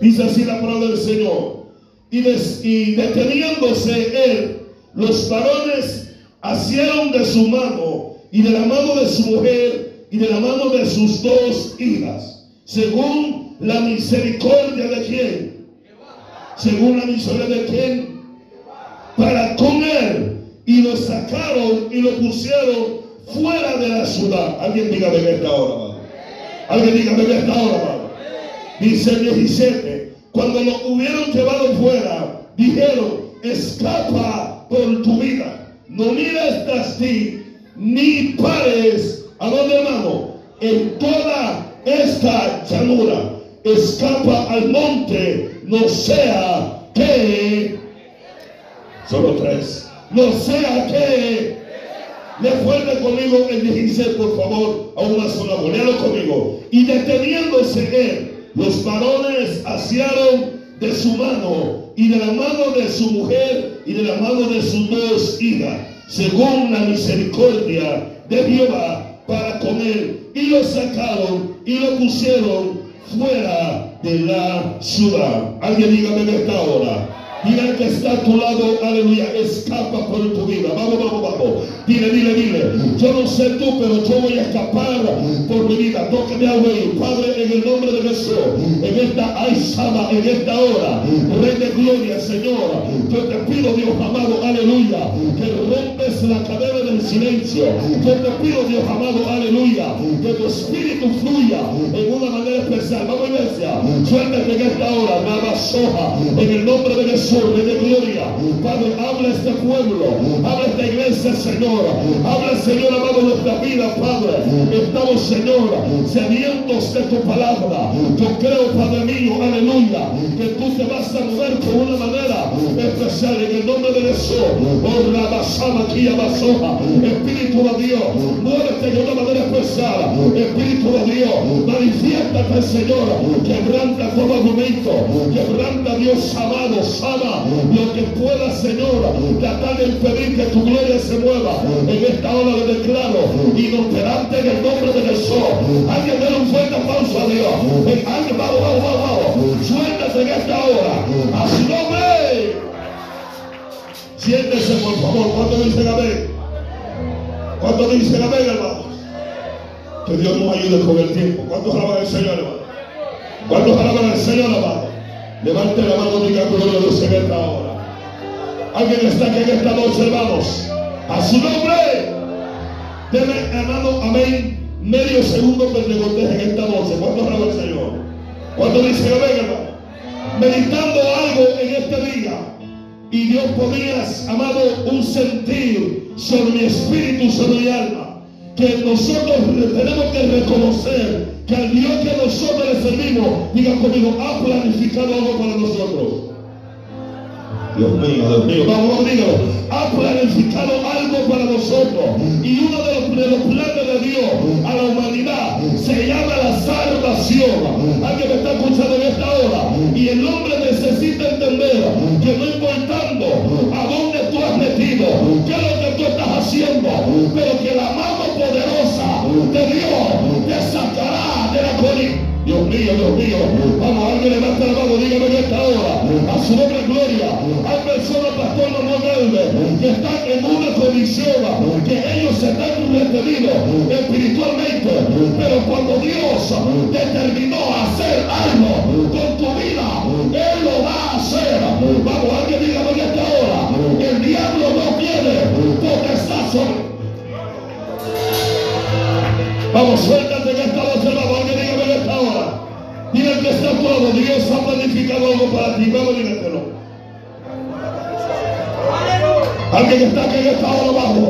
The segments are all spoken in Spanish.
Dice así la palabra del Señor. Y, deteniéndose él, los varones asieron de su mano y de la mano de su mujer y de la mano de sus dos hijas, según la misericordia de quién. Según la misericordia de quién. Para con él. Y lo sacaron y lo pusieron fuera de la ciudad. Alguien diga en esta hora. Alguien diga en esta hora. Dice el 17, cuando lo hubieron llevado fuera, dijeron, escapa por tu vida, no mires tras ti, ni pares, ¿a dónde hermano? En toda esta llanura, escapa al monte, no sea que, solo tres, no sea que, le fuerte conmigo el 16, por favor, a una sola. Léalo conmigo. Y deteniéndose él, los varones asiaron de su mano y de la mano de su mujer y de la mano de sus dos hijas, según la misericordia de Jehová para con él. Y lo sacaron y lo pusieron fuera de la ciudad. Alguien dígame en esta hora. Diga al que está a tu lado, aleluya, escapa por tu vida. Vamos, vamos, vamos. Dile, dile, dile. Yo no sé tú, pero yo voy a escapar por mi vida. Tóqueme a oír, Padre, en el nombre de Jesús. En esta ay, Sama, en esta hora, Rey de gloria, Señor. Yo te pido, Dios amado, aleluya, que rompes la cadena del silencio. Yo te pido, Dios amado, aleluya, que tu espíritu fluya en una manera especial. Vamos, iglesia. Suéltate en esta hora, nada soja, en el nombre de Jesús, Rey de gloria. Padre, habla este pueblo, habla esta iglesia, Señor. Habla, Señor, amado, nuestra vida, Padre. Estamos, Señor, sedientos de tu palabra. Yo creo, Padre mío, aleluya, que tú te vas a mover por una manera especial en el nombre de Jesús. Oh, la basama aquí, basoja. Espíritu de Dios, muévete de una manera especial. Espíritu de Dios, manifiéstate, Señor. Quebranta todo argumento. Quebranta, Dios amado, lo que pueda, Señor, tratar de impedir que tu gloria se mueva. En esta hora le declaro, inoperante en el nombre de Jesús. Alguien dé un fuerte aplauso a Dios. Alguien, vamos, vamos, vamos. Suéltate en esta hora. A su nombre. Siéntese, por favor. ¿Cuánto dicen amén? ¿Cuánto dicen amén, hermanos? Que Dios nos ayude con el tiempo. ¿Cuántos alaban al Señor, hermano? ¿Cuántos alaban al Señor, amado? Levante la mano y diga gloria Dios en esta hora. Alguien está aquí en esta noche, hermanos. A su nombre. Deme, hermano, amén. Medio segundo conteje en esta noche. ¿Cuántos alaban al Señor? ¿Cuántos dicen amén, hermano? Meditando algo en este día. Y Dios ponías, amado, un sentir sobre mi espíritu, sobre mi alma. Que nosotros tenemos que reconocer que al Dios que nosotros le servimos, diga conmigo, ha planificado algo para nosotros. Dios mío, Dios mío, vamos, dígalo. Ha planificado algo para nosotros. Y uno de los, de los planes de Dios a la humanidad se llama la salvación. Alguien me está escuchando en esta hora. Y el hombre necesita entender que no importando mío. Vamos, alguien levanta la mano, dígame en esta hora. A su nombre gloria. Hay personas, pastor Galvez, que están en una condición que ellos están retenidos espiritualmente. Pero cuando Dios determinó hacer algo con tu vida, Él lo va a hacer. Vamos, alguien dígame en esta hora. El diablo algo para ti, vamos, dígatelo. Alguien está aquí en esta hora abajo.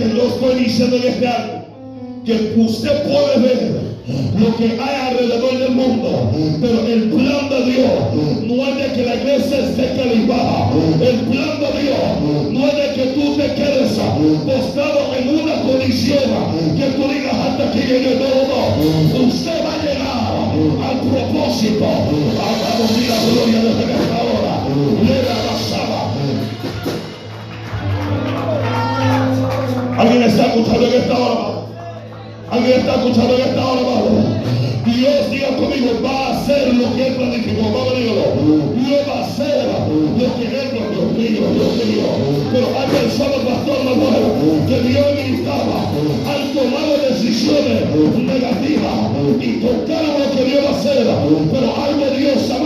Que yo estoy diciendo en este año, que usted puede ver lo que hay alrededor del mundo. Pero el plan de Dios no es de que la iglesia esté calibada. El plan de Dios no es de que tú te quedes postrado en una condición que tú digas hasta que llegue todo. Usted va a llegar al propósito. A la gloria desde esta esta hora? Alguien está escuchando en esta hora. Dios diga conmigo, va a hacer lo que Él planificó. Vamos, dígalo. Dios va a hacer lo que Él. Dios mío, Dios mío. Pero hay personas, pastor Manuel, que Dios ministraba, han tomado decisiones negativas y tocaron lo que Dios va hacer. Pero algo Dios, amado,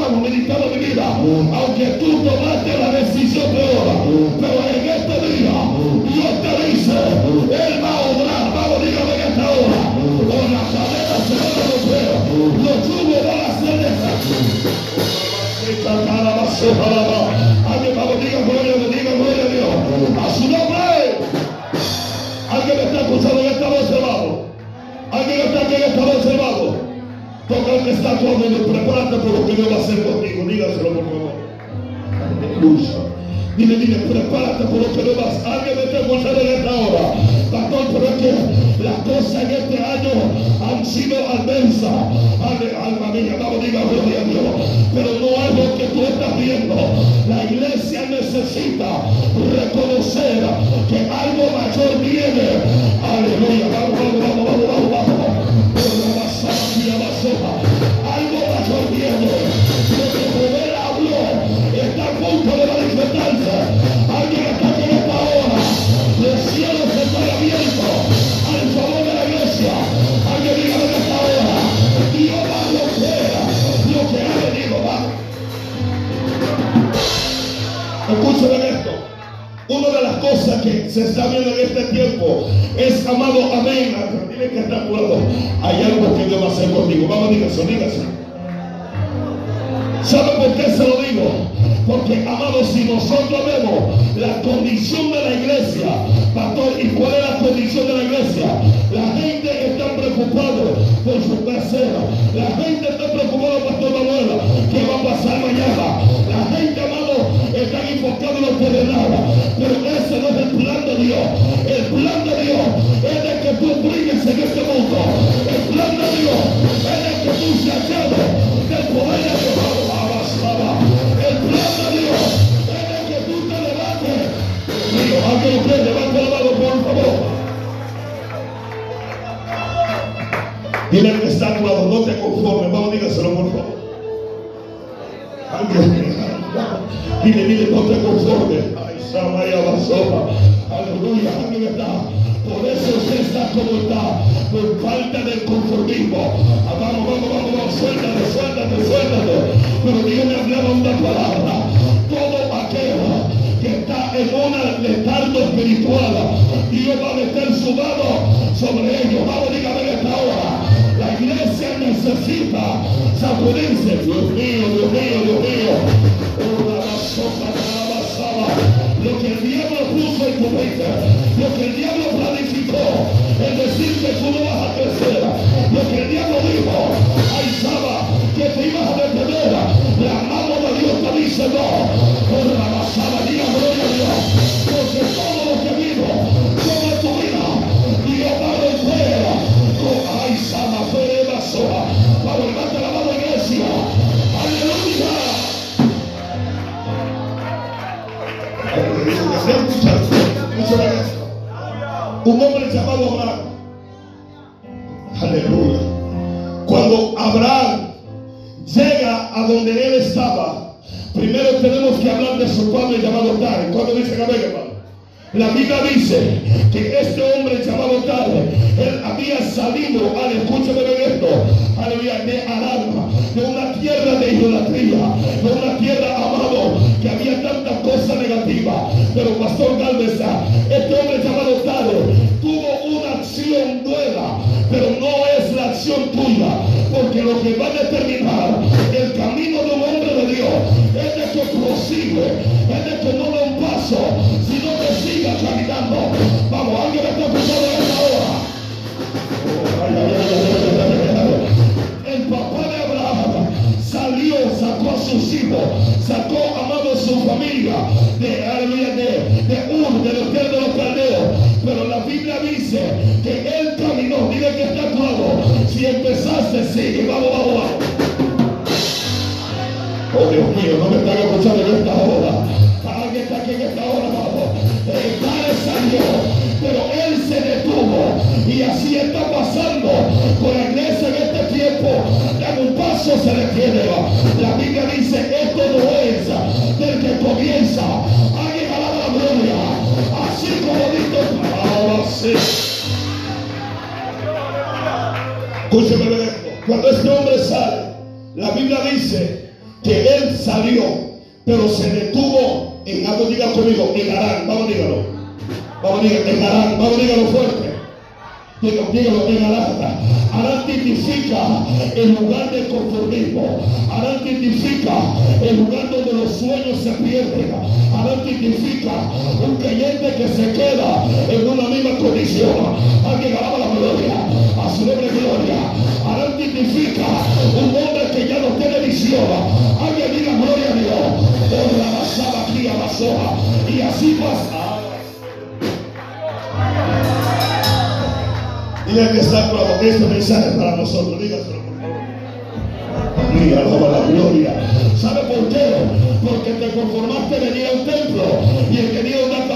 conmigo, prepárate por lo que Dios va a hacer contigo. Dígaselo, por favor. Aleluya. Dile, dile, prepárate por lo que no vas. Alguien me está escuchando en esta hora. Pastor, pero es que las cosas en este año han sido adversas. Alma mía, se está viendo en este tiempo es, amado, amén. Dile que está acuerdo. Hay algo que Dios va a hacer contigo. Vamos, dígase, dígase. ¿Sabe por qué se lo digo? Porque, amados, si nosotros vemos la condición de la iglesia, pastor, ¿y cuál es la condición de la iglesia? La gente está preocupada por su casera. La gente está preocupada, pastor Manuel, ¿qué va a pasar mañana? La gente, amado, está enfocada en lo terrenal. Pero ese no es el plan de Dios. El plan de Dios es de que tú brilles en este mundo. El plan de Dios es de que tú lleno dile, dile, no te conformes. Ay. Aleluya, está. Por eso usted está como está, por falta del conformismo. Ah, vamos, vamos, vamos, vamos, suéltate, suéltate, suéltate. Pero Dios me hablaba una palabra. Todo aquel que está en una letargo espiritual, Dios va a meter su mano sobre ellos. Vamos, dígame esta hora. La iglesia necesita sacudirse. Dios mío, Dios mío, Dios mío. Lo que el diablo puso en tu mente, lo que el diablo planificó, es decir que tú no vas a crecer, lo que el diablo dijo, La Biblia dice que este hombre llamado Tare, él había salido, al escúchame bien esto, aleluya, de Arama, de una tierra de idolatría, de una tierra, amado, que había tantas cosas negativas. Pero Pastor Galvez, este hombre llamado Tare, tuvo una acción nueva, pero no es la acción tuya, porque lo que va a determinar el camino de un hombre de Dios es de que prosigue, Vamos, alguien está escuchando esta hora. El papá de Abraham salió, sacó a sus hijos, sacó amado a su familia de, se detiene. La Biblia dice, esto no es del que comienza. Alguien alaba la gloria. Así como dice, ahora sí. Escúcheme esto. Cuando este hombre sale, la Biblia dice que él salió, pero se detuvo en algo, diga conmigo, en Arán. Vamos, dígalo. Vamos, dígalo, en Arán. Vamos, dígalo fuerte. Dígalo, dígalo, en Arán. Arán tipifica el lugar del conformismo. Arán tipifica el lugar donde los sueños se pierden. Arán tipifica un creyente que se queda en una misma condición. Alguien alaba la gloria. A su nombre gloria. Arán tipifica un hombre que ya no tiene visión. Alguien diga gloria a Dios. Por la basada aquí a la soja. Y así pasa. Dile que está claro. Este mensaje para nosotros. Dígaselo, por favor. Mira, alaba la gloria. ¿Sabe por qué? Porque te conformaste de ir a un templo y el que dio una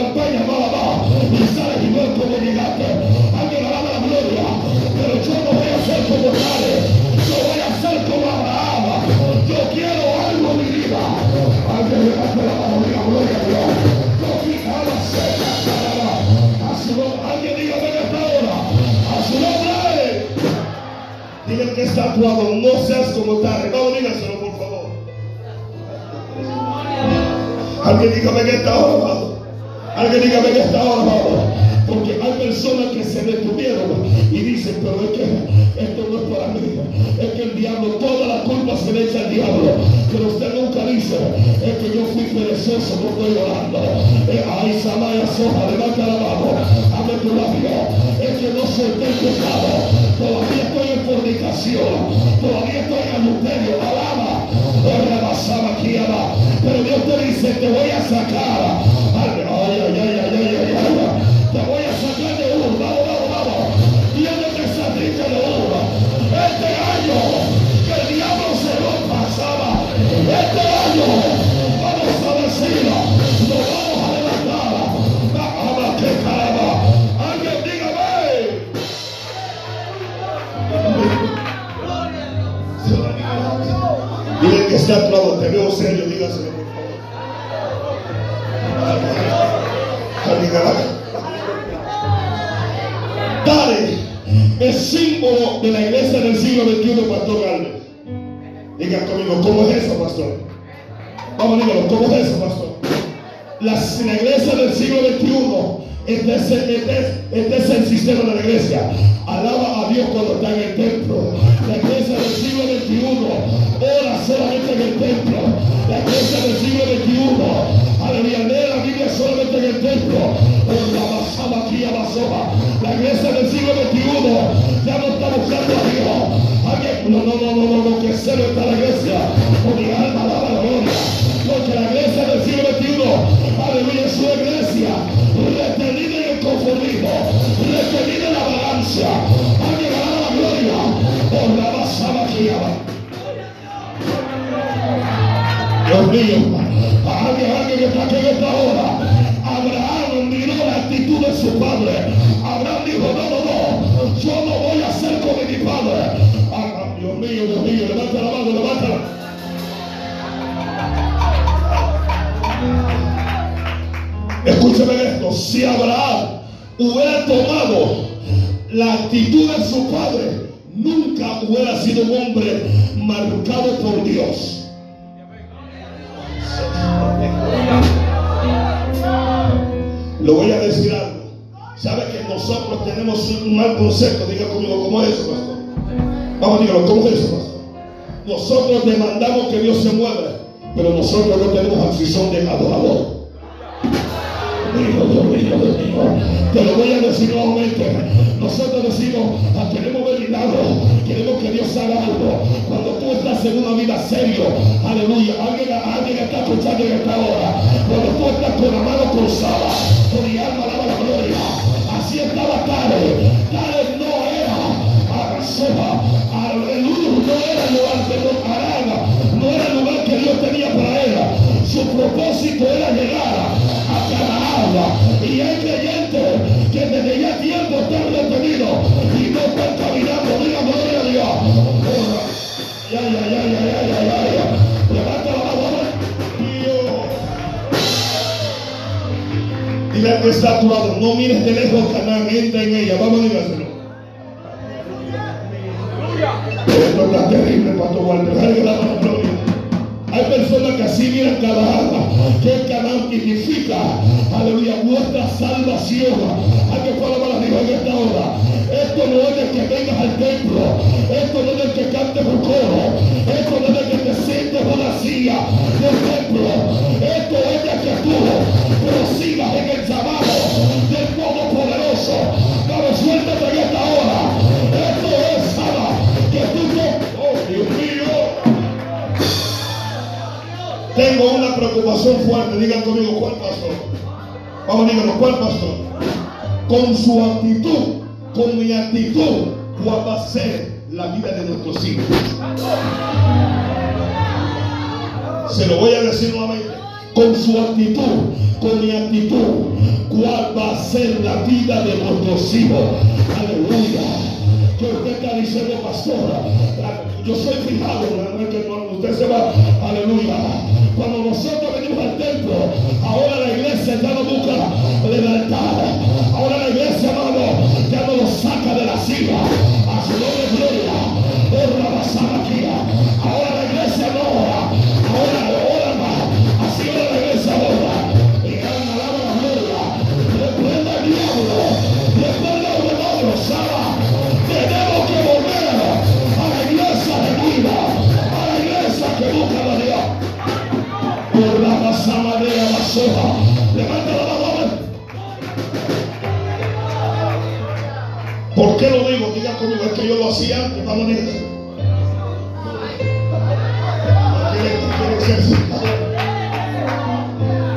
no seas como tal. Vamos, dígaselo, por favor. Alguien dígame que esta hora, amado. Alguien dígame que esta hora, amado. Porque hay personas que se detuvieron y dicen, pero es que esto no es para mí. Es que el diablo, toda la culpa se le echa al diablo. Pero usted nunca dice, es que yo fui perezoso, no estoy orando. Eh, ay, Samaya Soja, levanta la mano, abre tu labio. Es que no solté el pecado. Todavía estoy en fornicación. Todavía estoy en adulterio. Alaba. Ahora basaba aquí, alaba. Pero Dios te dice, te voy a sacar. Te veo serio, dígaselo por favor. Dale es símbolo de la iglesia del siglo XXI, Pastor Galvez. Diga conmigo, ¿cómo es eso, pastor? Vamos, dígalo, ¿cómo es eso, pastor? La, iglesia del siglo XXI, es, este, es, este es el sistema de la iglesia. Alaba a Dios cuando está en el templo. La iglesia del siglo XXI solamente en el templo. La iglesia del siglo XXI, aleluya, lee la Biblia solamente en el templo. La. La iglesia del siglo XXI ya no está buscando a Dios. No, no, no, no, no, que cero está la iglesia. Si Abraham hubiera tomado la actitud de su padre, nunca hubiera sido un hombre marcado por Dios. Le voy a decir algo. ¿Sabe que nosotros tenemos un mal concepto? Diga conmigo, ¿cómo es eso, pastor? Vamos, dígalo, ¿cómo es eso, pastor? Nosotros demandamos que Dios se mueva, pero nosotros no tenemos acción de adorador. Mío, Dios mío. Te lo voy a decir nuevamente. Nosotros decimos, ah, queremos ver milagros, queremos que Dios haga algo. Cuando tú estás en una vida serio, aleluya, alguien, alguien está escuchando en esta hora. Cuando tú estás con la mano cruzada, con mi alma alaba la gloria. Así estaba Karen. Karen no era a el no era lugar de Arana, no era el lugar que Dios tenía para él. Su propósito era llegar Y hay creyentes que desde ya tiempo están detenidos y no están caminando. Diga gloria a Dios. Ya, ya, ya, ya, ya, ya, ya, ya. Levanta la mano. Dile que está a tu lado. No mires de lejos Canaán. Entra en ella. Vamos a dígaselo. Esto está terrible, Pastor Walter. Hay personas que así miran Canaán, que Canaán significa, aleluya, vuestra salvación. Hay que fue la Dios en esta hora. Esto no es el que vengas al templo, esto no es el que cante un coro, esto no es el que te sientes en la silla del templo, esto es el que tú prosigas en el llamado del Todopoderoso. Una preocupación fuerte. Digan conmigo, ¿cuál pastor? Vamos, díganos, ¿cuál pastor? Con su actitud, con mi actitud, ¿cuál va a ser la vida de nuestros hijos? Se lo voy a decir nuevamente. Con su actitud, con mi actitud, ¿cuál va a ser la vida de nuestros hijos? Aleluya que usted está diciendo, pastora, yo soy fijado, usted se va, aleluya. Cuando nosotros venimos al templo, ahora la iglesia ya no busca levantar. Ahora la iglesia, hermano, ya no lo saca de la silla. Que yo lo hacía vamos a ir.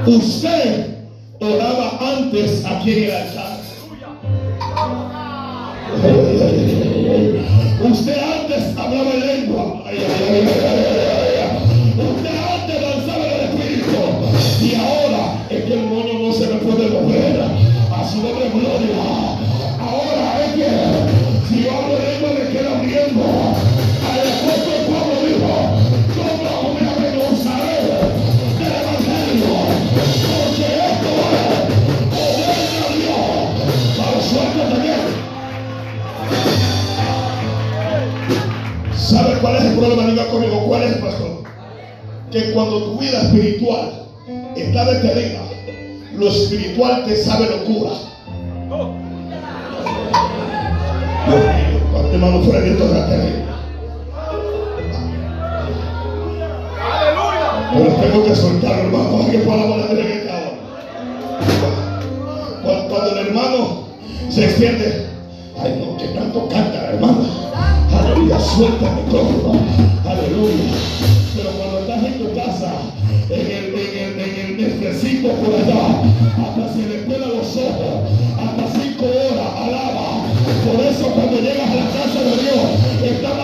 Usted oraba antes aquí en el altar. Usted antes hablaba en lengua. Problema? Diga conmigo, ¿cuál es, pastor? Que cuando tu vida espiritual está detenida, lo espiritual te sabe locura. Cuánto hermano Freddy, esto está terrible. Pero tengo que soltar, hermano, que esta hora. Cuando, cuando el hermano se extiende, ay no, que tanto canta. Suéltame todo. Aleluya. Pero cuando estás en tu casa, en el, en el, en el por allá, hasta se le cuelan los ojos, hasta cinco horas, alaba. Por eso cuando llegas a la casa de Dios, está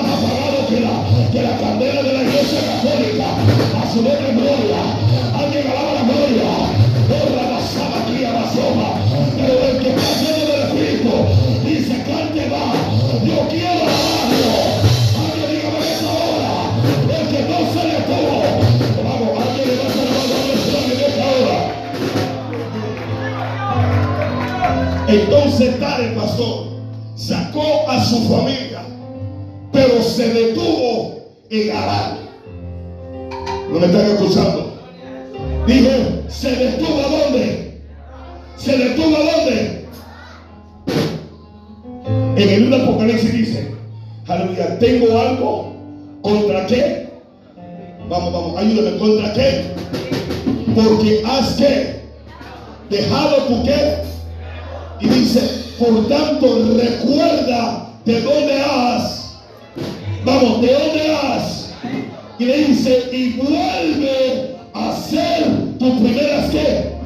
Entonces tal el pastor sacó a su familia, pero se detuvo en Arán. ¿No me están escuchando? Dije, se detuvo a dónde? ¿Se detuvo a dónde? En el libro de Apocalipsis dice, aleluya, tengo algo contra qué. Vamos, vamos, ayúdame, contra qué. Porque has que dejado tu qué. Y dice, por tanto, recuerda de dónde has. Vamos, de dónde has. Y le dice, y vuelve a hacer tus primeras qué.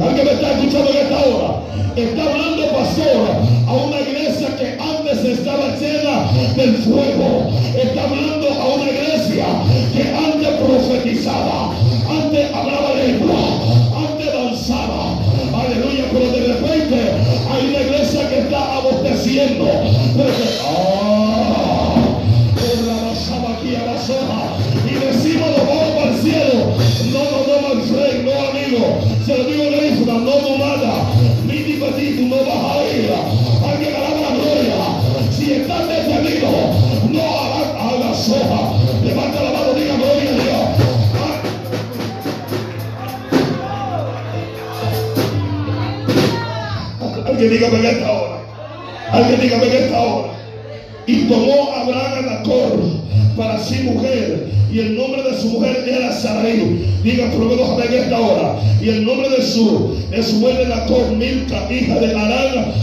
Alguien me está escuchando en esta hora. Está hablando, pastor, a una iglesia que antes estaba llena del fuego. Está hablando a una iglesia que antes profetizaba, antes hablaba lengua, antes danzaba. Alguien dígame en esta hora. Alguien dígame en esta hora. Y tomó Abraham a Nacor para sí mujer. Y el nombre de su mujer era Sarai. Diga menos en esta hora. Y el nombre de su, de su mujer era Nacor, Milca, hija de Arán,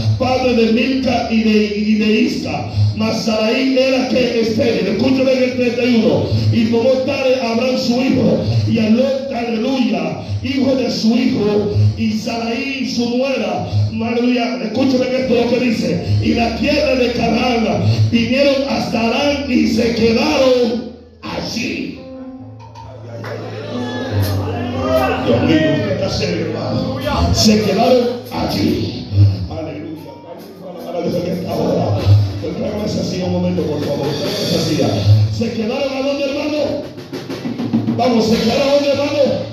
de Milca y de, y de Isca. Mas Sarai era que estéril. Escúchame en el 31. Y tomó Tare Abraham su hijo. Y Alot, aleluya, hijo de su hijo. Y Sarai su nuera. Aleluya. Escúchame esto lo que dice. Y la tierra de Canaán vinieron hasta Arán y se quedaron allí. Dios mío, está serio. Se quedaron allí. Momento, por favor. Se quedaron a dónde, hermano. Vamos, se quedaron a dónde, hermano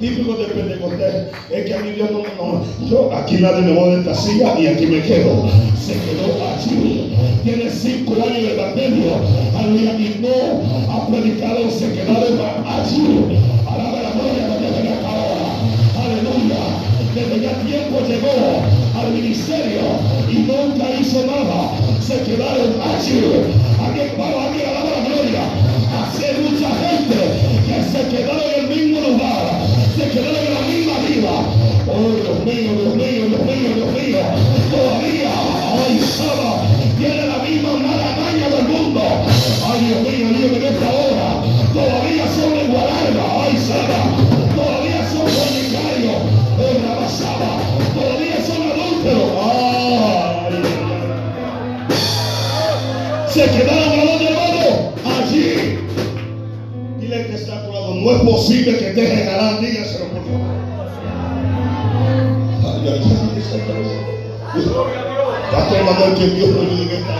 típico de Pentecostés es que a mí Dios no, no, yo aquí nadie me mueve de esta silla y aquí me quedo. Se quedó allí. Tiene cinco años de evangelio. Aleluya. Y no ha predicado, se quedaron allí. Alaba la gloria de Dios en esta hora. Aleluya. Desde ya tiempo llegó al ministerio y nunca hizo nada. Se quedaron allí. Aquí, vamos, aquí alaba la gloria. Así mucha gente que se quedaron en el mismo lugar se quedaron en la misma vida. Oh, Dios mío, Dios mío, Dios mío, Dios mío. Todavía, ay, Saba, tiene la misma maragaña del mundo. Ay, Dios mío, Dios en esta hora. Todavía es posible que te regalan, dígaselo por favor. Ay, ay, ay, que Dios lo esta.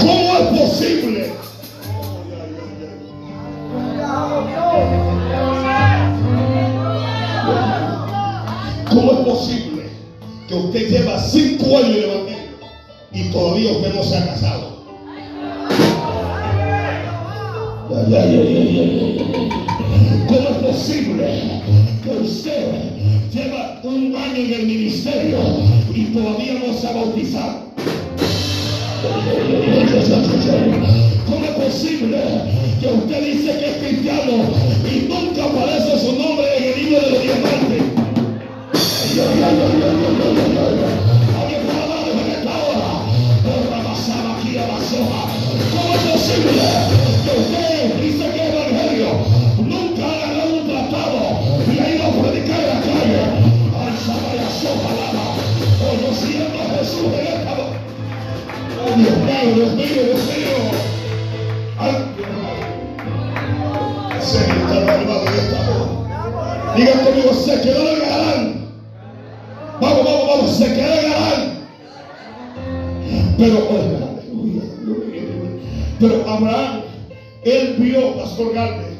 ¿Cómo es posible? ¿Cómo es posible que usted lleva cinco años de y todavía usted no se ha casado? Ay, ay, ay. ¿Cómo es posible que usted lleva un año en el ministerio y todavía no se ha bautizado? ¿Cómo es posible que usted dice que es cristiano y nunca aparece su nombre Dios mío, Dios mío, Dios mío. Ay, Señor, está hermano en esta hora. Digan conmigo, se quedó en Galán. Vamos, vamos, vamos, se quedó en Galán. Pero, aleluya, aleluya. pero Abraham, él vio, Pastor Galde,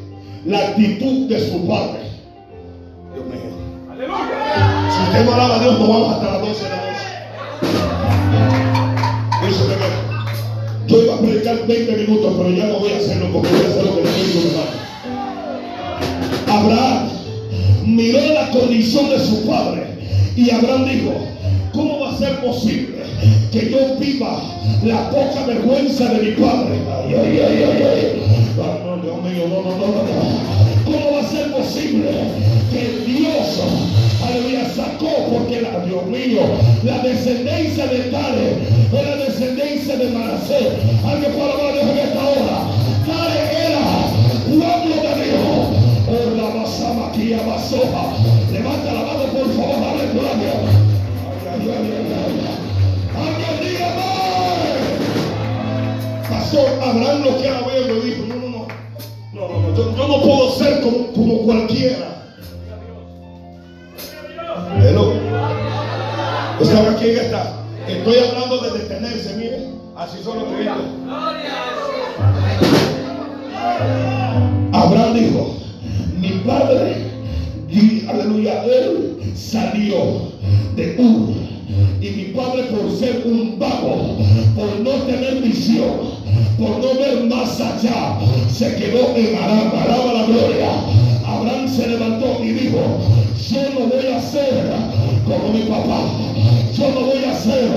la actitud de su padre. Dios mío. Si usted no alaba a Dios, no vamos hasta las 12 de la Yo iba a predicar 20 minutos, pero ya no voy a hacerlo porque voy a hacer lo que le digo, hermano. Abraham miró la condición de su padre y Abraham dijo, ¿cómo va a ser posible que yo viva la poca vergüenza de mi padre? Ay, ay, ay, ay, ay. No, Dios mío, no, no, no, no. ¿Cómo va a ser posible que Dios, aleluya, sacó, porque Dios mío, la descendencia de Tare es la descendencia de Manasés. Alguien puede hablar de Dios en esta hora. Tare era pueblo de Dios. La masama aquí, amasoja. Levanta la mano, por favor, dale gloria. Alguien diga más. Pastor, Abraham lo que era bueno dijo, no, no, no, no, no, no, yo, yo no puedo ser como, como cualquiera. Hello. ¿Sabe aquí está? Estoy hablando de detenerse, mire, así son los creyentes. Abraham dijo, mi padre, y aleluya, él salió de Ur. Y mi padre por ser un vago, por no tener visión, por no ver más allá, se quedó en Aram, alaba la gloria. Abraham se levantó y dijo, yo no voy a ser como mi papá, yo no voy a ser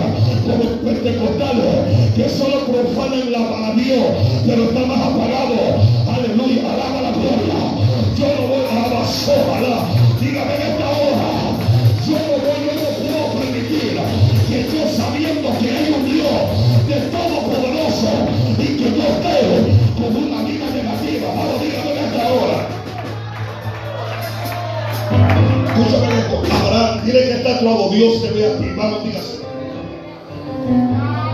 como los pentecostales que solo profanan la a Dios, pero está más apagado. Aleluya, alaba la gloria. Yo no voy a la sola, dígame en esta hora, yo no voy, yo no puedo permitir que yo sabiendo que hay un Dios de todopoderoso y que yo esté con una vida negativa. Vamos, dígame en esta hora. Escúchame esto, Dile que está a tu lado, Dios te ve a ti. Vamos, dígase.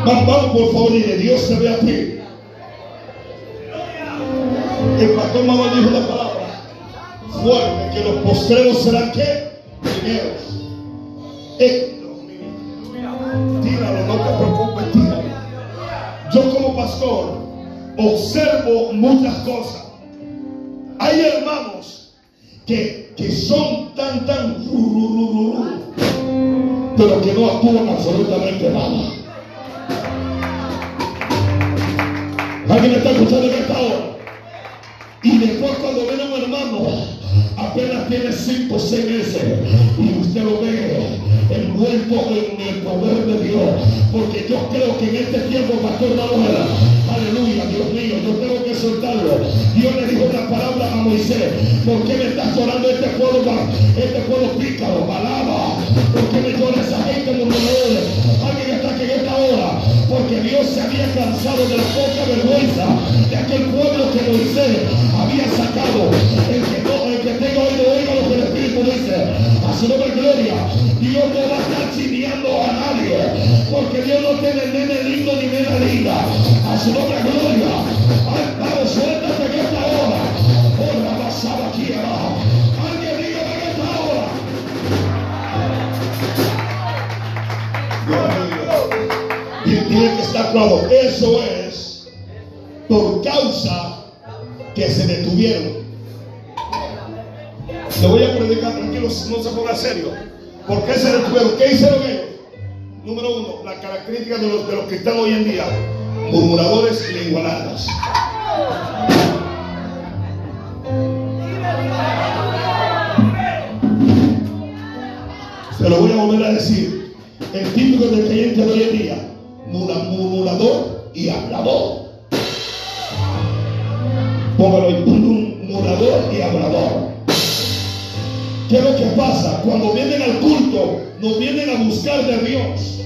Vamos, por favor, dile, Dios te ve a ti. El pastor Manuel dijo la palabra fuerte, que los postreros serán qué? Primeros. Tíralo, no te preocupes, tíralo. Yo como pastor observo muchas cosas. Hay hermanos que, que son tan, tan, pero que no actúan absolutamente nada. ¿Alguien está escuchando en esta hora? Y después cuando viene un hermano, apenas tiene 5 o 6 meses y usted lo ve envuelto en el poder de Dios. Porque yo creo que en este tiempo, Pastor Manuel, Tengo que soltarlo. Dios le dijo una palabra a Moisés, ¿por qué me estás llorando este pueblo, este pueblo pícaro? Alaba, ¿por qué me llora esa gente murmuradores? Alguien está aquí en esta hora, porque Dios se había cansado de la poca vergüenza de aquel pueblo que Moisés había sacado. El que Su nombre, gloria. Dios no va a estar chineando a nadie, porque Dios no tiene nene lindo ni nena linda. A su nombre, gloria. Vamos, suéltate en esta hora. Oh, la pasaba aquí abajo. Alguien dígame en esta hora. Y tiene que estar claro, eso es por causa que se detuvieron. Le voy a predicar tranquilo, no se ponga serio. ¿Por qué se detuvieron? ¿Qué hicieron ellos? Número uno, la característica de los, de los cristianos hoy en día, murmuradores y lengualargas. Se lo voy a volver a decir. El típico del creyente de hoy en día, ser de Dios.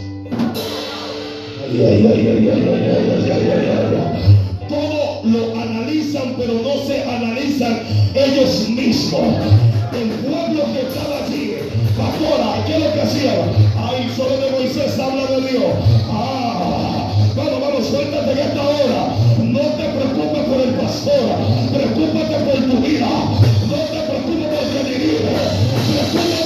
Todo lo analizan, pero no se analizan ellos mismos. El pueblo que estaba allí, pastora, ¿qué es lo que hacían? Ahí solo de Moisés habla de Dios. Ah, bueno, bueno, suéltate ya esta hora. No te preocupes por el pastor, preocúpate por tu vida. No te preocupes por el que dirige.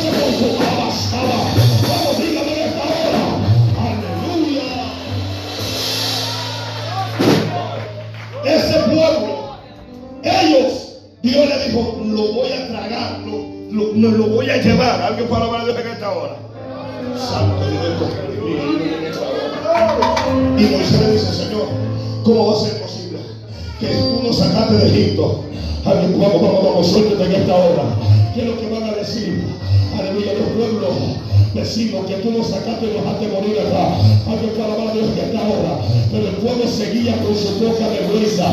Tú nos sacaste y dejaste morir acá. Alguien para alabar a Dios que está ahora. Pero el pueblo seguía con su boca de vergüenza.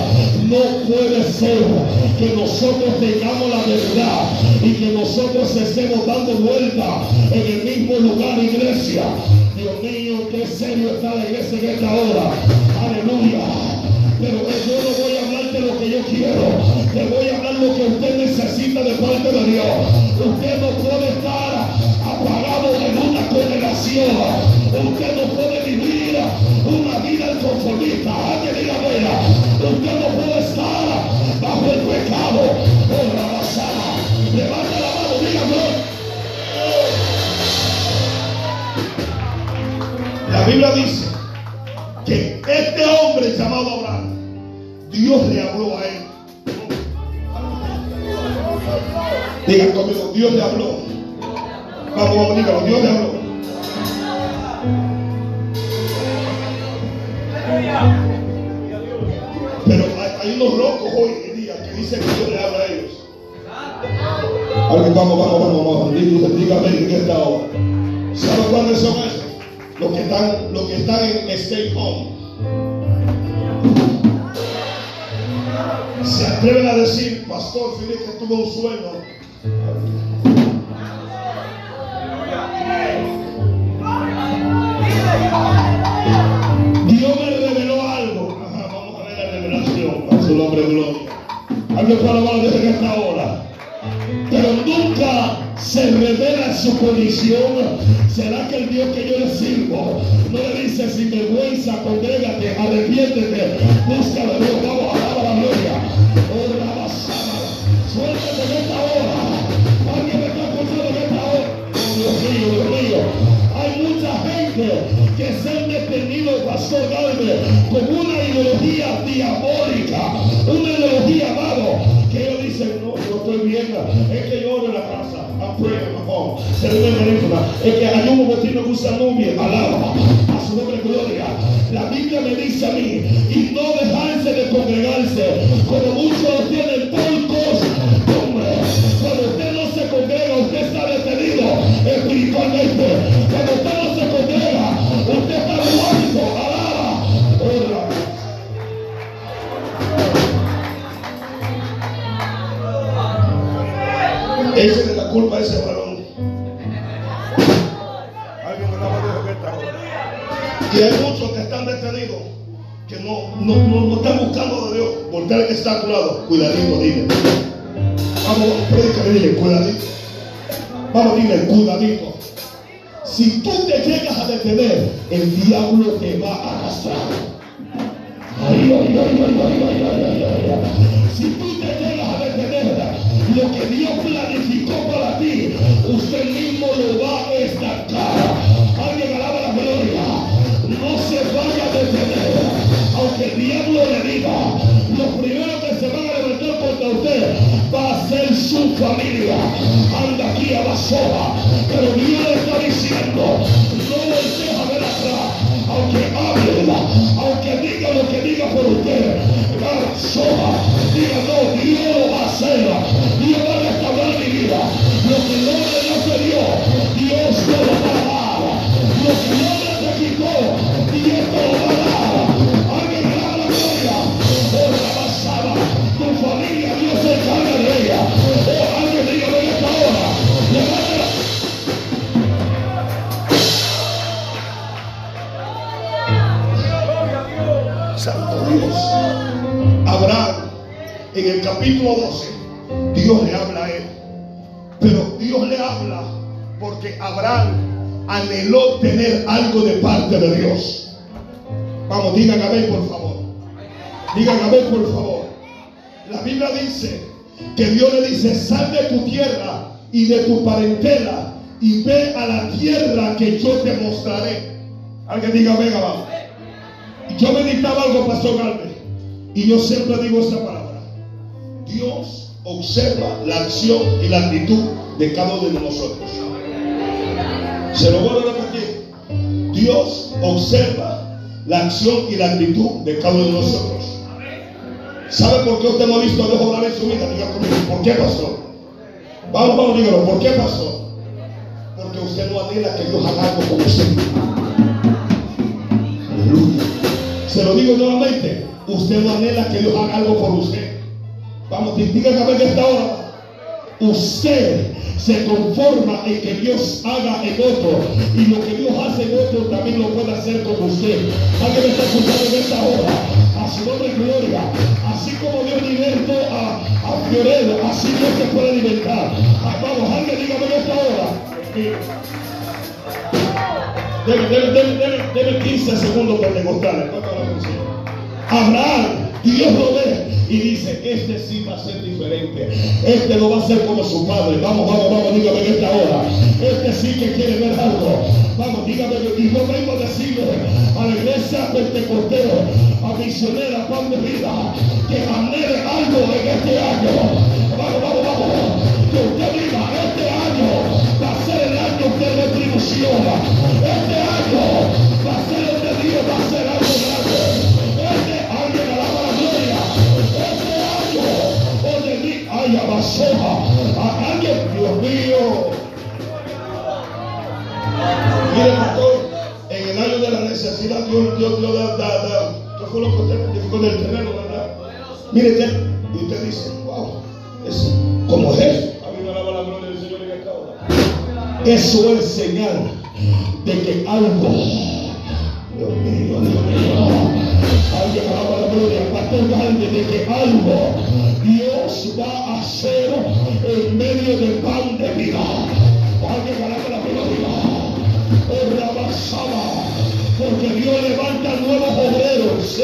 No puede ser que nosotros tengamos la verdad y que nosotros estemos dando vuelta en el mismo lugar, iglesia. Dios mío, qué serio está la iglesia en esta hora. Aleluya. Pero yo no voy a hablarte lo que yo quiero. Te voy a hablar lo que usted necesita de parte de Dios. Usted no puede estar apagado en una condenación. Usted no puede vivir una vida conformista. Alguien diga, usted no puede estar bajo el pecado. Oh, la basada. Levanta la mano, dígame. La Biblia dice que este hombre llamado Abraham, Dios le habló a él. Diga conmigo, Dios le habló. Vamos, vamos, dígalo, Dios le habló. Vamos, vamos, vamos, vamos. Dígame en esta hora. ¿Saben cuáles son esos? Los que están, los que están en stay home. Se atreven a decir, pastor, que tuve un sueño. Dios me reveló algo. Vamos a ver la revelación. A su nombre, gloria. Alguien para alabar desde esta hora. Nunca se revela su condición. ¿Será que el Dios que yo le sirvo no le dice sin vergüenza, congrégate, arrepiéntete, busca a Dios, vamos a alabar la gloria? Oh, la basada. Suéltate en esta hora. Alguien me está escuchando en esta hora. Oh, Dios mío, Dios mío. Hay mucha gente que se han detenido, Pastor Galvez, con una ideología diabólica, una bien, es que yo oro en la casa, I'm praying at home, se es que hay un botino que usa nubia, alaba, a su nombre gloria. La Biblia me dice a mí, y no dejarse de congregarse, está a tu lado, cuidadito, dile. Vamos, predica, dile, cuidadito. Vamos, dile, cuidadito. Si tú te llegas a detener, el diablo te va a arrastrar. Ay, ay, ay, si tú te llegas a detener, lo que Dios planificó para ti, usted mismo lo va a estancar. Alguien alaba la gloria. No se vaya a detener, aunque el diablo usted va a ser su familia. Anda aquí a la soga, pero Dios le está diciendo, no voltees a ver atrás, aunque hable, aunque diga lo que diga por usted, la soga, 12, Dios le habla a él. Pero Dios le habla porque Abraham anheló tener algo de parte de Dios. Vamos, digan amén, por favor. Digan amén, por favor. La Biblia dice que Dios le dice, sal de tu tierra y de tu parentela y ve a la tierra que yo te mostraré. Alguien diga, venga, vamos. Yo meditaba algo, Pastor Galvez, y yo siempre digo esta palabra. Dios observa la acción y la actitud de cada uno de nosotros. Se lo vuelvo a repetir. Dios observa la acción y la actitud de cada uno de nosotros. ¿Sabe por qué usted no ha visto a Dios obrar en su vida? Diga conmigo, ¿por qué pastor? Vamos, vamos, dígalo, ¿por qué pastor? Porque usted no anhela que Dios haga algo con usted. Se lo digo nuevamente. Usted no anhela que Dios haga algo por usted. Vamos, ver que esta hora. Usted se conforma en que Dios haga en otro. Y lo que Dios hace en otro también lo puede hacer con usted. Alguien me está escuchando en esta hora. A su nombre gloria. Así como Dios libertó a, a Fiorello, así Dios se puede libertar. Vamos, alguien dígame en esta hora. Deme, deme, deme, 15 segundos para demostrarle. Dios lo ve y dice, este sí va a ser diferente. Este no va a ser como su padre. Vamos, vamos, vamos, dígame en esta hora. Este sí que quiere ver algo. Vamos, dígame, y yo vengo a decirle a la iglesia pentecostero, a misionera, pan de vida, que anhele algo en este año. Vamos, vamos, vamos. Que usted diga, este año necesidad, Dios, Dios, Dios da, da, da. ¿Qué fue lo que usted dijo del terreno, verdad? Mire, y usted dice, wow, es como es eso. A mí me alaba la gloria del Señor en esta hora. Eso es señal de que algo, Dios mío, Dios mío, alguien alaba la gloria, pastor, grande de que algo Dios va a hacer en medio de vida. Alguien alaba la gloria. Oh, Rabasaba. Porque Dios levanta nuevos obreros.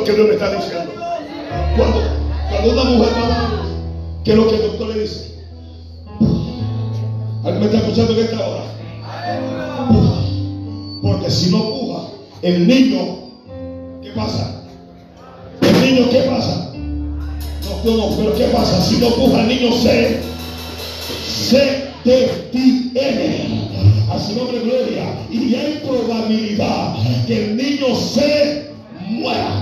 Lo que Dios me está diciendo. Cuando, cuando una mujer va ¿qué es lo que el doctor le dice? ¿Alguien me está escuchando en esta hora? Porque si no puja, el niño, ¿qué pasa? El niño, ¿qué pasa? No, no, pero ¿qué pasa? Si no puja, el niño se, se detiene. A su nombre, gloria. Y hay probabilidad que el niño se muera.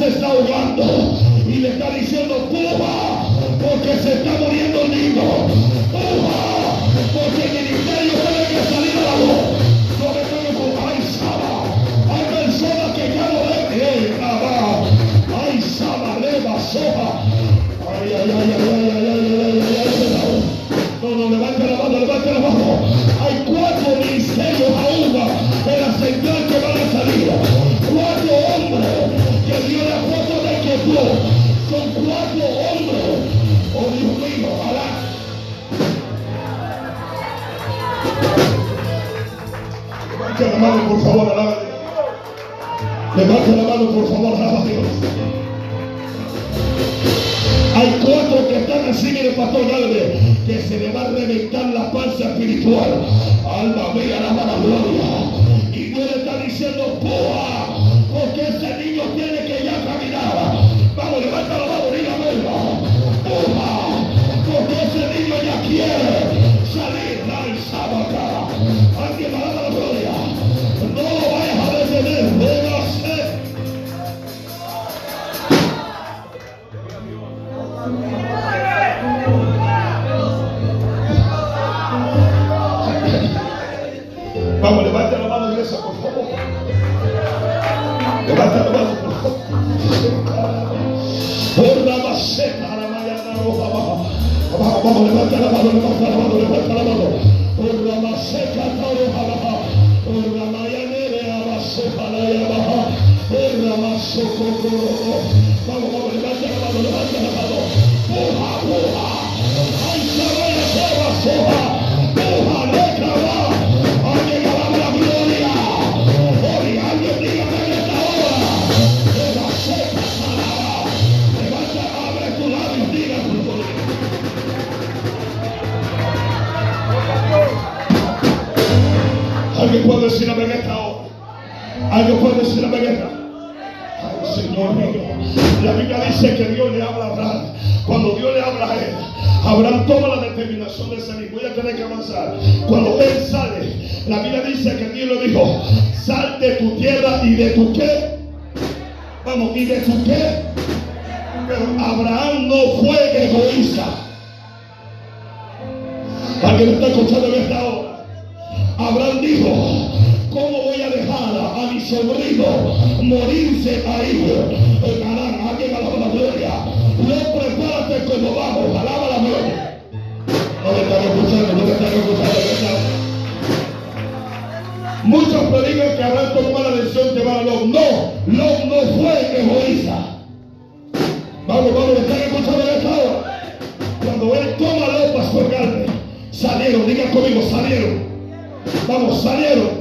Se está ahogando y le está diciendo, puja, porque se está muriendo el niño. Puja, porque son cuatro hombres. Oh Dios mío, ojalá. Levante la mano, por favor, alaba Levante la mano, por favor, alaba Dios. Hay cuatro que están así, mire, pastor Galvez, que se le va a reventar la panza espiritual. Alma mía, alaba la gloria. Y Dios le está diciendo, ¡pua! Porque ese niño tiene Vamos, levante la mano, levante la mano, levante la mano. Por la maceta, roja, baja. Por la mañana, abasoja, la baja. Por la masoco, Vamos, vamos, levante la mano, levante la mano. Puja, puja. Decir. Ay, Señor. La Biblia dice que Dios le habla a Abraham. Cuando Dios le habla a él, Abraham toma la determinación de salir. Voy a tener que avanzar. Cuando él sale, la Biblia dice que Dios le dijo: Sal de tu tierra y de tu qué. Vamos, y de tu qué. Pero Abraham no fue egoísta. Alguien está escuchando en esta hora. Abraham dijo, ¿cómo voy a a mi sobrino morirse ahí? En Canaán, alguien alaba la gloria. No prepárate como vamos, alaba la gloria. No me están escuchando, no me están escuchando. Muchos predican que Abraham tomó la decisión de llevar a. No, Lot no fue egoísta. Vamos, vamos, ¿me están escuchando hora? Cuando él toma a Lot, Pastor Galvez, salieron, digan conmigo, salieron. Vamos, salieron.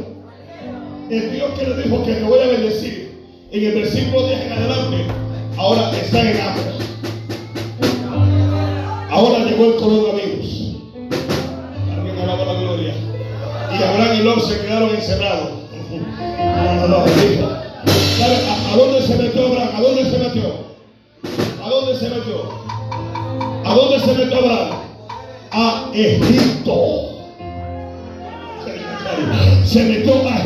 El Dios que le dijo que te voy a bendecir, en el versículo 10 en adelante, ahora están en hambre. Ahora llegó el coronavirus. Alguien alaba la gloria. Y Abraham y Lot se quedaron encerrados. No, no, no, bendito. ¿Sabe a, a dónde se metió Abraham? ¿A dónde se metió? ¿A dónde se metió? ¿A dónde se metió Abraham? A Egipto se metió a.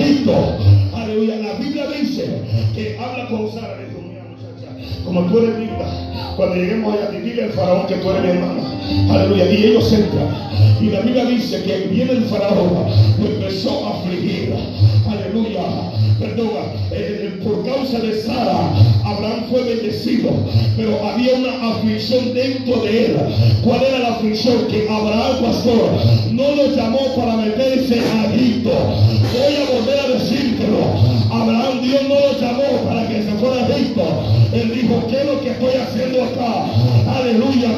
Aleluya. La Biblia dice que habla con Sara. Dijo, muchacha, como tú eres linda, cuando lleguemos allá, dile al faraón que tú eres mi hermana. Aleluya. Y ellos entran. Y la Biblia dice que viene el faraón, lo empezó a afligir. Aleluya. Perdona, eh, por causa de Sara, Abraham fue bendecido, pero había una aflicción dentro de él. ¿Cuál era la aflicción? Que Abraham, pastor, no lo llamó para meterse a Egipto. Voy a volver a decírtelo. Abraham, Dios no lo llamó para que se fuera a Egipto. Él dijo, ¿qué es lo que estoy haciendo acá? Aleluya,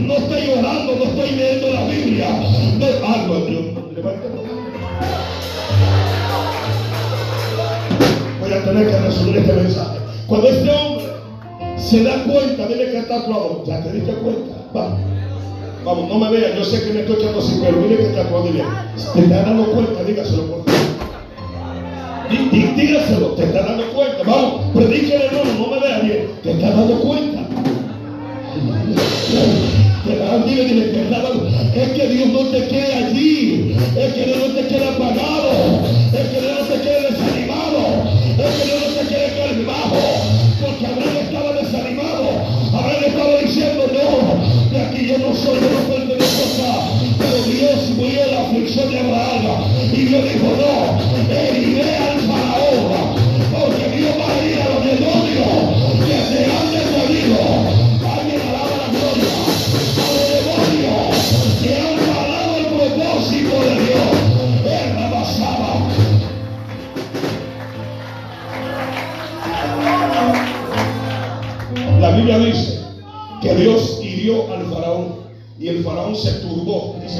no estoy orando, no estoy leyendo la Biblia. No, algo, Dios, levántalo. Tener que resumir este mensaje. Cuando este hombre se da cuenta, dile que está actuado, ya te diste cuenta, vamos. Vamos, no me vean, yo sé que me estoy echando así, pero mire que está actuando bien. Te estás dando cuenta, dígaselo por favor. Dí- dí- Dígaselo, te estás dando cuenta. Vamos, predíquele hermano, no me vea bien. Te estás dando cuenta. Dile, dile, te estás dando- Es que Dios no te quiere allí. Es que Dios no te quiere apagado. Es que Dios no te quiere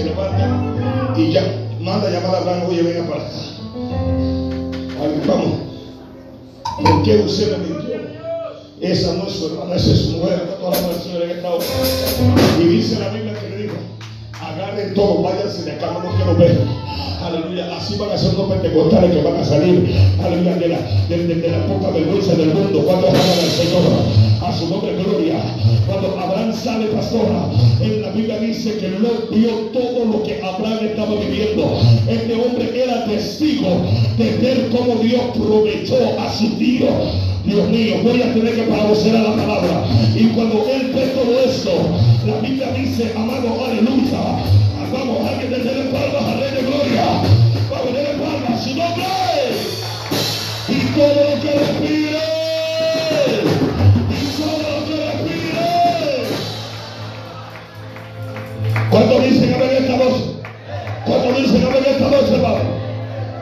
levanta y ya manda a llamar a Abraham, oye, venga para acá. Ay, Vamos, ¿por qué usted me? Esa no es su hermana, esa es su mujer, está toda la en esta hora. Y dice la Biblia que le dijo, agarren todo, váyanse de acá, no los quiero ver. Aleluya, así van a ser los pentecostales que van a salir, aleluya, de la, de, de- de la poca vergüenza del mundo. Cuando alaban al Señor, a su nombre gloria. Cuando Abraham sale, pastora, en la Biblia dice que Lot vio todo lo que Abraham estaba viviendo. Este hombre era testigo de ver cómo Dios provechó a su tío. Dios mío, voy a tener que paravocear la palabra. Y cuando él ve todo esto. La Biblia dice, amado, aleluya. Vamos, alguien de palmas al Rey de Gloria. Vamos, denle palmas su nombre. Y todo lo que respire.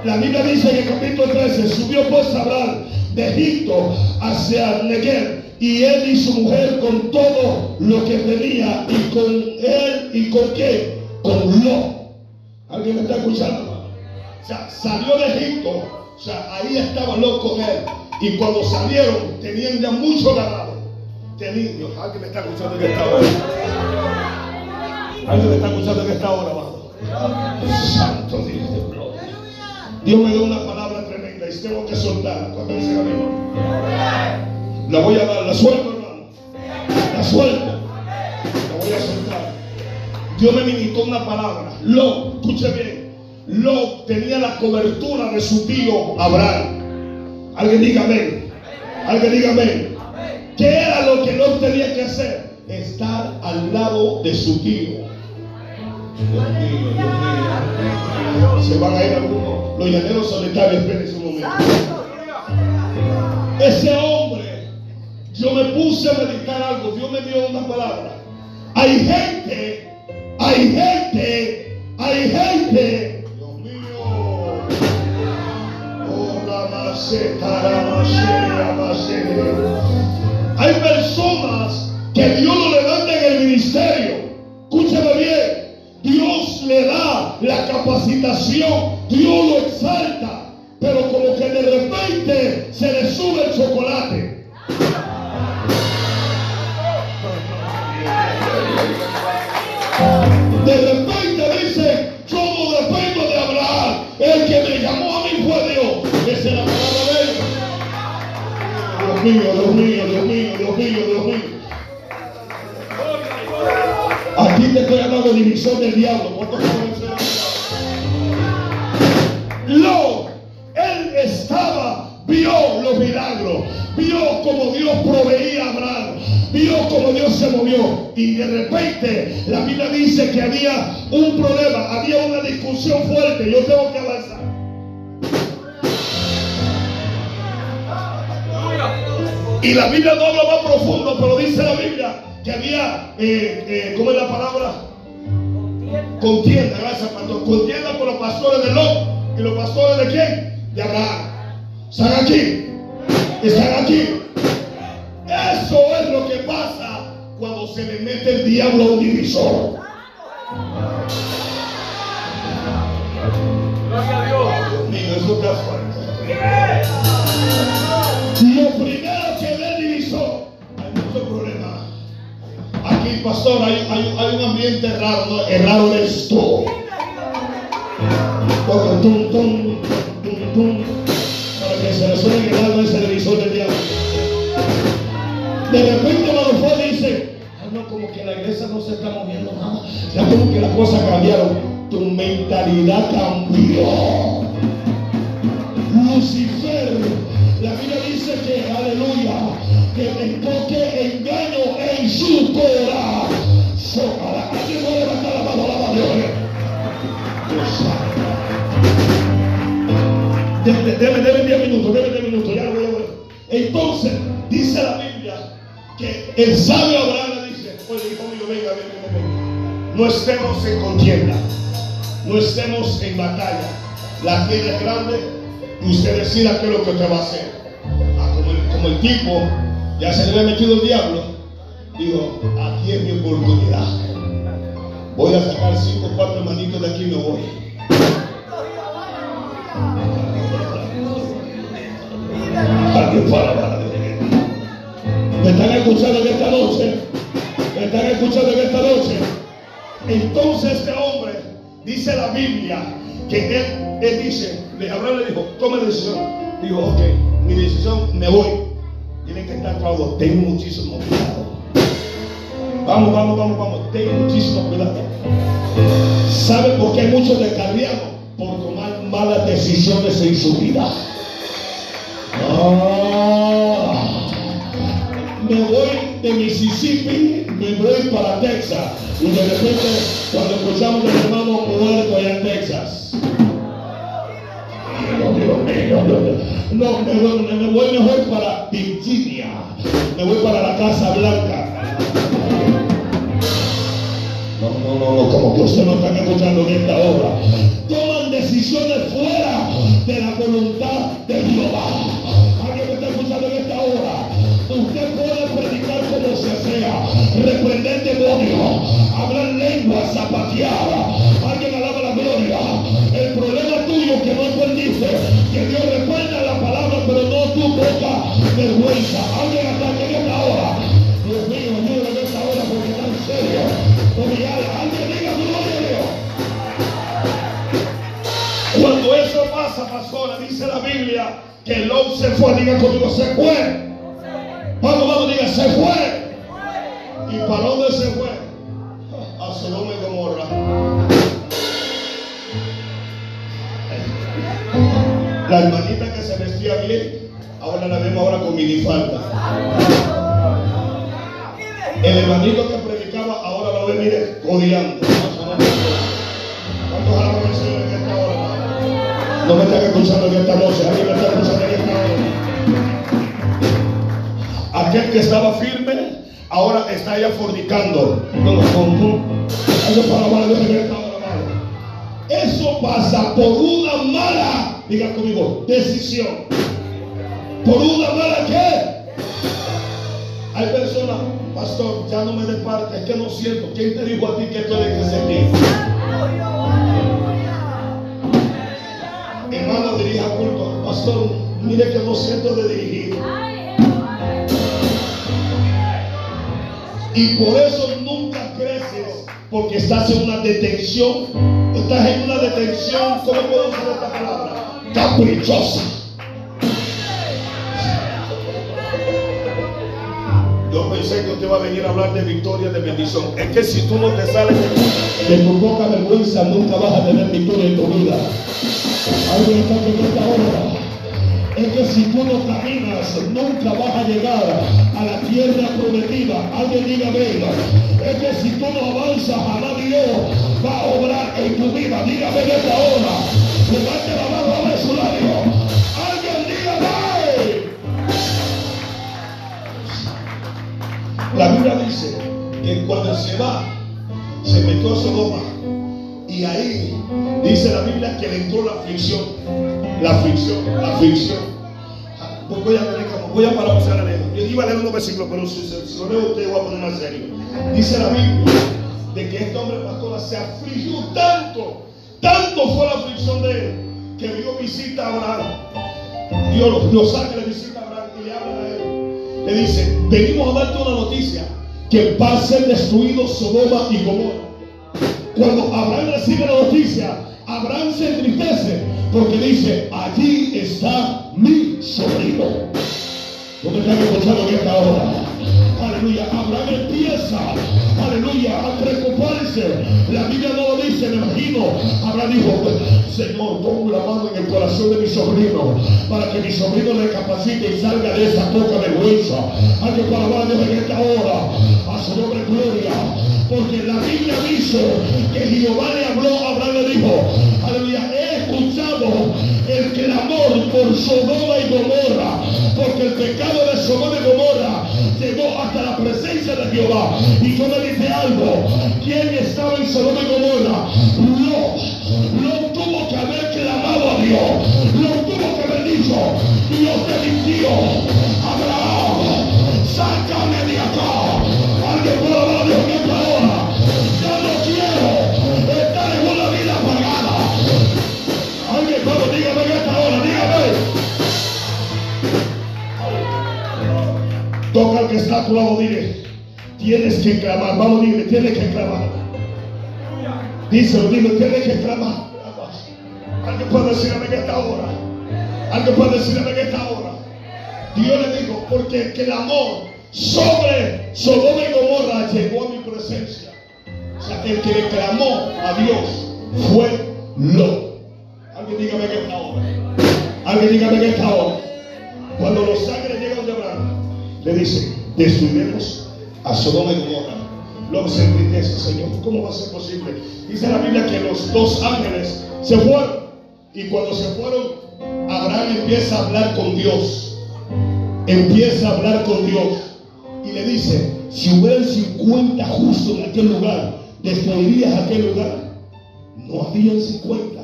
La Biblia dice en el capítulo 13, subió pues Abraham de Egipto hacia Negev y él y su mujer con todo lo que tenía y con él y con qué? Con lo. ¿Alguien me está escuchando? O sea, salió de Egipto, o sea, ahí estaba loco con él. Y cuando salieron, tenían ya mucho ganado. Tenían, Dios, alguien me está escuchando en esta hora. Alguien me está escuchando en esta hora, amado. Santo Dios. Dios me dio una palabra tremenda y tengo que soltarla. ¿Cuánto dicen a mí? La voy a dar, la suelto, hermano. La suelto. La voy a soltar. Dios me ministró una palabra. Lo, escuche bien. Lo tenía la cobertura de su tío Abraham. Alguien diga amén. Alguien diga amén. ¿Qué era lo que Lot tenía que hacer? Estar al lado de su tío. Dios. Se van a ir algunos. Los llaneros solitarios, espérense un momento. Ese hombre, yo me puse a meditar algo. Dios me dio una palabra. Hay gente, hay gente, hay gente. Dios mío. Oh, la maceta. Capacitación, Dios lo exalta, pero como que de repente se le sube el chocolate. De repente dice, yo no dependo de Abraham, el que me llamó a mí fue Dios. Esa es la palabra de él. Dios mío, Dios mío, Dios mío, Dios mío, Dios mío. Aquí te estoy hablando de división del diablo. ¿Cuántos Dios se movió. Y de repente la Biblia dice que había un problema, había una discusión fuerte. Yo tengo que avanzar. Y la Biblia no habla más profundo, pero dice la Biblia que había, eh, eh, ¿cómo es la palabra? Contienda, gracias pastor. Contienda por los pastores de Lot y los pastores de quién? De Abraham. ¿Están aquí? ¿Están aquí? Eso es lo que pasa cuando se le mete el diablo a un divisor. Dios mío, eso está fuerte. Lo primero que ve el divisor, hay muchos problemas. Aquí, pastor, hay, hay, hay un ambiente raro, ¿no? El raro eres tú. No se está moviendo nada. Ya como que las cosas cambiaron. Tu mentalidad cambió. Lucifer, la Biblia dice que, aleluya, que enfoque engaño en su corazón. Ahora, ¿Alguien puede levantar la mano a la mano? Santo. Deme, deme, deme 10 minutos, deme 10 minutos, ya lo voy a ver. Entonces, dice la Biblia que el sabio Abraham No estemos en contienda, no estemos en batalla. La tierra es grande y usted decida qué es lo que usted va a hacer. Ah, como, el, como el tipo ya se le había metido el diablo, digo, aquí es mi oportunidad. Voy a sacar cinco o cuatro manitos de aquí y me voy. ¿Me están escuchando en esta noche? ¿Me están escuchando en esta noche? Entonces este hombre, dice la Biblia, que él, él dice, le Abraham le dijo, tome decisión. Dijo, ok, mi decisión, me voy. Tienen que estar claros, ten muchísimo cuidado. Vamos, vamos, vamos, vamos, ten muchísimo cuidado. ¿Sabe por qué muchos descarriados? Por tomar malas decisiones en su vida. Ah, me voy de Mississippi me voy para Texas. Y de repente, cuando escuchamos al hermano muerto allá en Texas. No, me, me voy mejor para Virginia. Me voy para la Casa Blanca. No, no, no, no, como que ustedes no están escuchando en esta obra. Toman decisiones fuera de la voluntad de Jehová. Demonios, hablar lengua, zapatear. Alguien alaba la gloria. El problema tuyo que no aprendiste, que Dios recuerda la palabra, pero no tu boca vergüenza. Alguien hasta en esta hora. Dios mío, ayúdame en esta hora porque está en serio. Alguien diga gloria Dios. Cuando eso pasa, pastora, dice la Biblia que Lot se fue, diga conmigo, se fue. Vamos, vamos, diga, se fue. Que se vestía bien, ahora la vemos ahora con minifalda. El hermanito que predicaba, ahora lo ve, mire, odiando. ¿Cuántos alaban al Señor en esta hora? No me están escuchando en esta noche, alguien me está escuchando en esta hora. Aquel que estaba firme, ahora está ya fornicando. Eso pasa por una mala, diga conmigo, decisión. Por una mala qué? Hay personas, pastor, ya no me dé parte, es que no siento. ¿Quién te dijo a ti que tú eres que sentir? Hermano, dirija culto. Pastor, mire que no siento de dirigir. Y por eso nunca creces, porque estás en una detención. Estás en una detención, ¿cómo puedo usar esta palabra? Caprichosa. Yo pensé que usted va a venir a hablar de victoria, de bendición. Es que si tú no te sales de tu poca vergüenza, nunca vas a tener victoria en tu vida. Alguien está en esta hora. Es que si tú no caminas, nunca vas a llegar a la tierra prometida. Alguien diga, venga. Es que si tú no avanzas, jamás Dios va a obrar en tu vida. Dígame en esta hora. Levante la mano a su La Biblia dice que cuando se va, se metió a Sodoma. Y ahí dice la Biblia que le entró la aflicción. La aflicción, la aflicción. Pues voy a tener como, voy a parar a leer. Yo iba a leer unos versículos, pero si, si, lo leo usted voy a poner más serio. Dice la Biblia de que este hombre pastora se afligió tanto, tanto fue la aflicción de él, que Dios visita a Abraham. Dios los ángeles visita Le dice, venimos a darte una noticia, que va a ser destruido Sodoma y Gomorra. Cuando Abraham recibe la noticia, Abraham se entristece porque dice, allí está mi sobrino. ¿No me están escuchando esta hora? Aleluya. Abraham empieza, aleluya, a preocuparse. La Biblia no lo dice, me imagino. Abraham dijo, Señor, pongo la mano en el corazón de mi sobrino para que mi sobrino le capacite y salga de esa poca vergüenza. Alguien para hablar de en esta hora. A su nombre gloria. Porque la Biblia dice que Jehová le habló, Abraham le dijo, aleluya, he escuchado el clamor por Sodoma y Gomorra, porque el pecado de Sodoma y Gomorra llegó hasta la presencia de Jehová. Y yo me dice algo, ¿quién estaba en Sodoma y Gomorra? No, no tuvo que haber clamado a Dios, no tuvo que haber dicho, Dios te mintió, está a tu lado, dile, tienes que clamar. Vamos, dile, tienes que clamar. Díselo, dile, tienes que clamar. Alguien puede decirme en esta hora. Alguien puede decirme en esta hora. Dios le dijo, porque el clamor sobre Sodoma y Gomorra llegó a mi presencia. O sea, el que clamó a Dios fue Lot. Alguien dígame en esta hora. Alguien dígame en esta hora. Cuando los ángeles llegan de Abraham, le dicen, destruiremos a Sodoma y Gomorra. Luego se entristece, Señor, ¿cómo va a ser posible? Dice la Biblia que los dos ángeles se fueron. Y cuando se fueron, Abraham empieza a hablar con Dios. Empieza a hablar con Dios. Y le dice, si hubieran 50 justos en aquel lugar, ¿destruirías aquel lugar? No habían 50.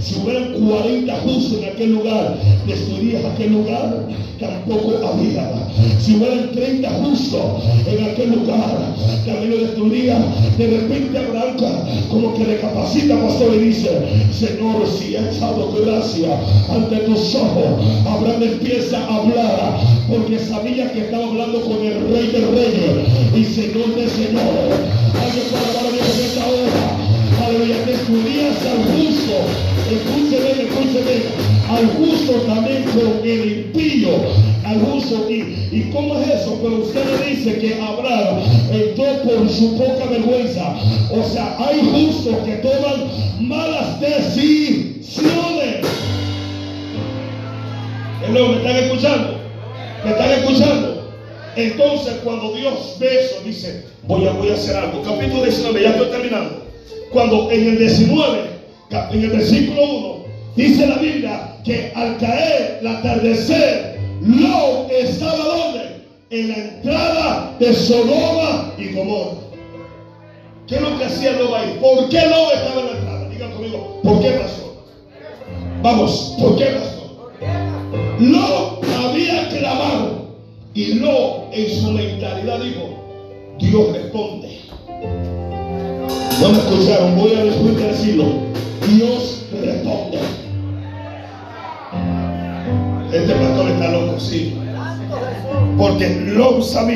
Si hubieran 40 justos en aquel lugar, ¿destruirías aquel lugar? Tampoco había. Si hubieran 30 justos en aquel lugar, también lo destruiría. De repente Abraham como que recapacita, pastor, y dice, Señor, si he echado gracia ante tus ojos, Abraham empieza a hablar, porque sabía que estaba hablando con el rey de reyes y Señor de señores. Alguien para en esta hora. Aleluya, destruirías al justo. Escúcheme, escúcheme. Al justo también con el impío. Al justo. ¿Y, ¿Y cómo es eso? Pero usted le dice que Abraham entró por su poca vergüenza. O sea, hay justos que toman malas decisiones. Hello, ¿me están escuchando? ¿Me están escuchando? Entonces, cuando Dios ve eso, dice, voy a, voy a hacer algo. Capítulo 19, ya estoy terminando. Cuando en el 19, en el versículo 1, dice la Biblia que al caer el atardecer, Lot estaba donde? En la entrada de Sodoma y Gomorra. ¿Qué es lo que hacía Lot ahí? ¿Por qué Lot estaba en la entrada? Digan conmigo, ¿por qué razón? Vamos, ¿por qué razón? Lot había clamado y Lot en su mentalidad dijo, Dios responde. No me escucharon, voy a decirlo. Dios responde. Este pastor está loco, sí. Porque lo sabía.